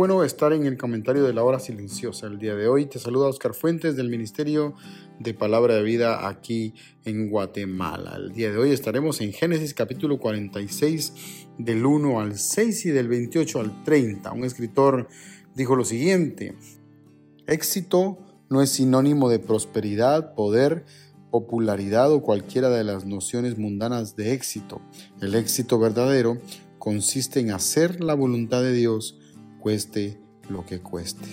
Bueno estar en el comentario de la hora silenciosa el día de hoy. Te saluda Oscar Fuentes del Ministerio de Palabra de Vida aquí en Guatemala. El día de hoy estaremos en Génesis capítulo 46 del 1 al 6 y del 28 al 30. Un escritor dijo lo siguiente, éxito no es sinónimo de prosperidad, poder, popularidad o cualquiera de las nociones mundanas de éxito. El éxito verdadero consiste en hacer la voluntad de Dios cueste lo que cueste.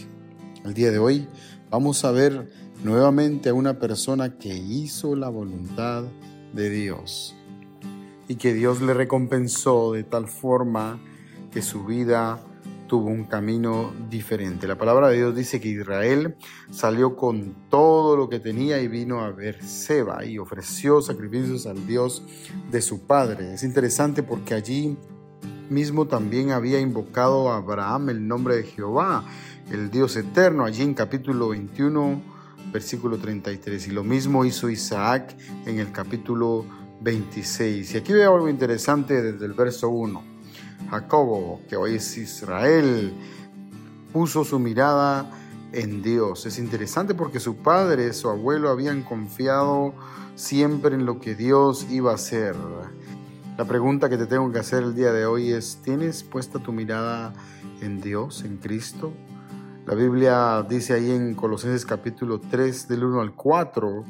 El día de hoy vamos a ver nuevamente a una persona que hizo la voluntad de Dios y que Dios le recompensó de tal forma que su vida tuvo un camino diferente. La palabra de Dios dice que Israel salió con todo lo que tenía y vino a ver Seba y ofreció sacrificios al Dios de su padre. Es interesante porque allí mismo también había invocado a Abraham el nombre de Jehová, el Dios eterno, allí en capítulo 21, versículo 33. Y lo mismo hizo Isaac en el capítulo 26. Y aquí veo algo interesante desde el verso 1. Jacobo, que hoy es Israel, puso su mirada en Dios. Es interesante porque su padre, su abuelo habían confiado siempre en lo que Dios iba a hacer. La pregunta que te tengo que hacer el día de hoy es, ¿tienes puesta tu mirada en Dios, en Cristo? La Biblia dice ahí en Colosenses capítulo 3 del 1 al 4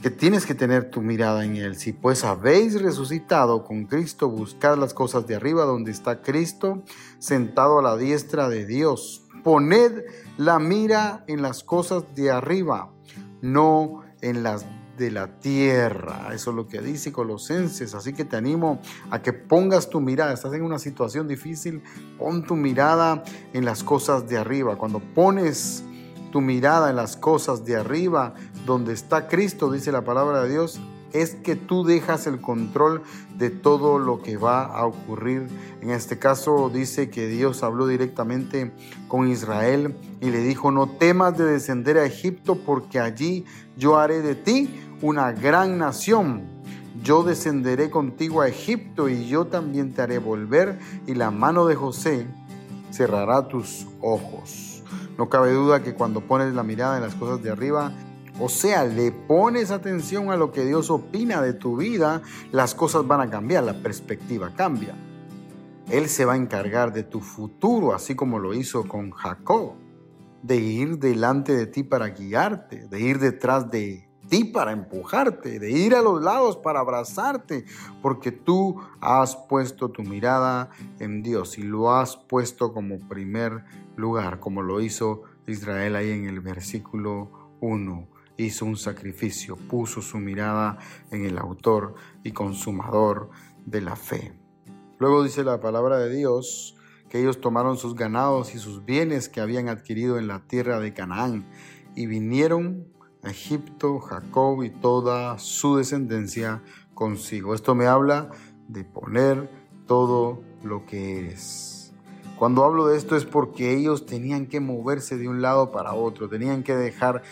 que tienes que tener tu mirada en Él. Si pues habéis resucitado con Cristo, buscad las cosas de arriba donde está Cristo sentado a la diestra de Dios. Poned la mira en las cosas de arriba, no en las de la tierra. Eso es lo que dice Colosenses. Así que te animo a que pongas tu mirada. Estás en una situación difícil, pon tu mirada en las cosas de arriba. Cuando pones tu mirada en las cosas de arriba, donde está Cristo, dice la palabra de Dios, es que tú dejas el control de todo lo que va a ocurrir. En este caso dice que Dios habló directamente con Israel y le dijo, no temas de descender a Egipto porque allí yo haré de ti una gran nación. Yo descenderé contigo a Egipto y yo también te haré volver y la mano de José cerrará tus ojos. No cabe duda que cuando pones la mirada en las cosas de arriba, o sea, le pones atención a lo que Dios opina de tu vida, las cosas van a cambiar, la perspectiva cambia. Él se va a encargar de tu futuro, así como lo hizo con Jacob. de ir delante de ti para guiarte, de ir detrás de ti para empujarte, de ir a los lados para abrazarte, porque tú has puesto tu mirada en Dios y lo has puesto como primer lugar, como lo hizo Israel ahí en el versículo 1. Hizo un sacrificio, puso su mirada en el autor y consumador de la fe. Luego dice la palabra de Dios que ellos tomaron sus ganados y sus bienes que habían adquirido en la tierra de Canaán y vinieron Egipto, Jacob y toda su descendencia consigo. Esto me habla de poner todo lo que eres. Cuando hablo de esto es porque ellos tenían que moverse de un lado para otro, tenían que dejar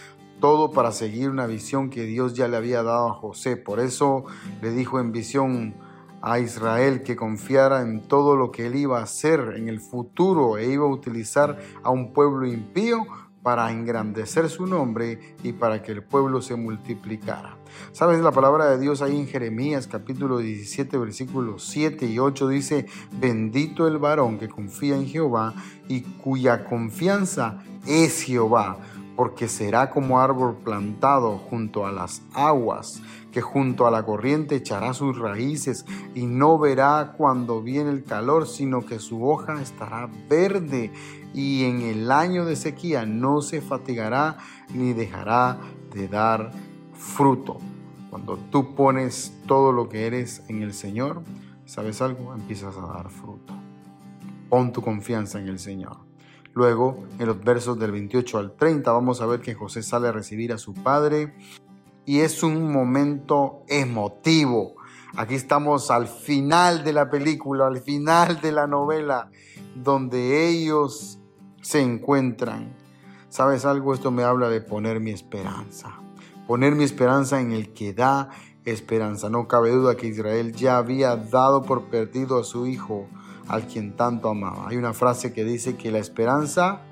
todo para seguir una visión que Dios ya le había dado a José. Por eso le dijo en visión a Israel que confiara en todo lo que él iba a hacer en el futuro e iba a utilizar a un pueblo impío para engrandecer su nombre y para que el pueblo se multiplicara. ¿Sabes? La palabra de Dios ahí en Jeremías capítulo 17 versículos 7 y 8 dice, bendito el varón que confía en Jehová y cuya confianza es Jehová, porque será como árbol plantado junto a las aguas, que junto a la corriente echará sus raíces y no verá cuando viene el calor, sino que su hoja estará verde y en el año de sequía no se fatigará ni dejará de dar fruto. Cuando tú pones todo lo que eres en el Señor, ¿sabes algo? Empiezas a dar fruto. Pon tu confianza en el Señor. Luego, en los versos del 28 al 30, vamos a ver que José sale a recibir a su padre y es un momento emotivo. Aquí estamos al final de la película, al final de la novela, donde ellos se encuentran. ¿Sabes algo? Esto me habla de poner mi esperanza. Poner mi esperanza en el que da esperanza. No cabe duda que Israel ya había dado por perdido a su hijo, al quien tanto amaba. Hay una frase que dice que la esperanza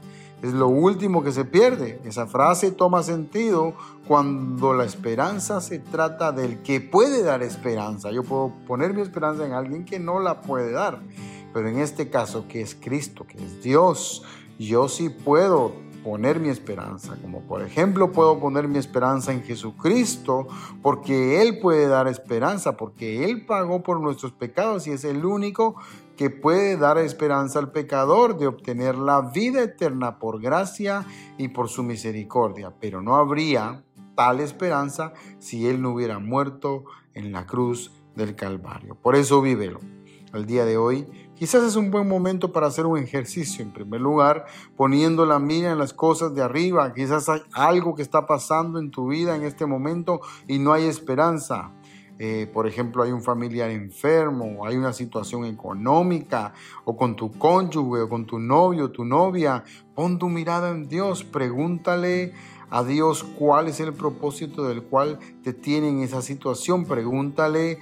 es lo último que se pierde. Esa frase toma sentido cuando la esperanza se trata del que puede dar esperanza. Yo puedo poner mi esperanza en alguien que no la puede dar. Pero en este caso, que es Cristo, que es Dios, yo sí puedo poner mi esperanza, como por ejemplo puedo poner mi esperanza en Jesucristo, porque Él puede dar esperanza, porque Él pagó por nuestros pecados y es el único que puede dar esperanza al pecador de obtener la vida eterna por gracia y por su misericordia. Pero no habría tal esperanza si Él no hubiera muerto en la cruz del Calvario. Por eso vívelo. Al día de hoy Quizás es un buen momento para hacer un ejercicio, en primer lugar, poniendo la mira en las cosas de arriba. Quizás hay algo que está pasando en tu vida en este momento y no hay esperanza. Eh, por ejemplo, hay un familiar enfermo, hay una situación económica, o con tu cónyuge, o con tu novio, tu novia. Pon tu mirada en Dios, pregúntale a Dios cuál es el propósito del cual te tiene en esa situación. Pregúntale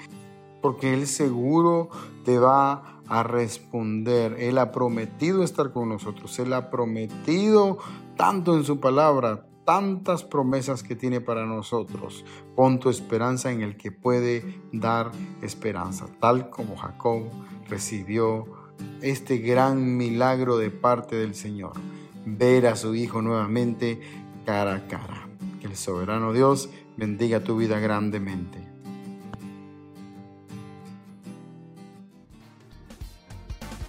porque Él seguro te va a responder. Él ha prometido estar con nosotros. Él ha prometido tanto en su palabra, tantas promesas que tiene para nosotros. Pon tu esperanza en el que puede dar esperanza, tal como Jacob recibió este gran milagro de parte del Señor. Ver a su Hijo nuevamente cara a cara. Que el soberano Dios bendiga tu vida grandemente.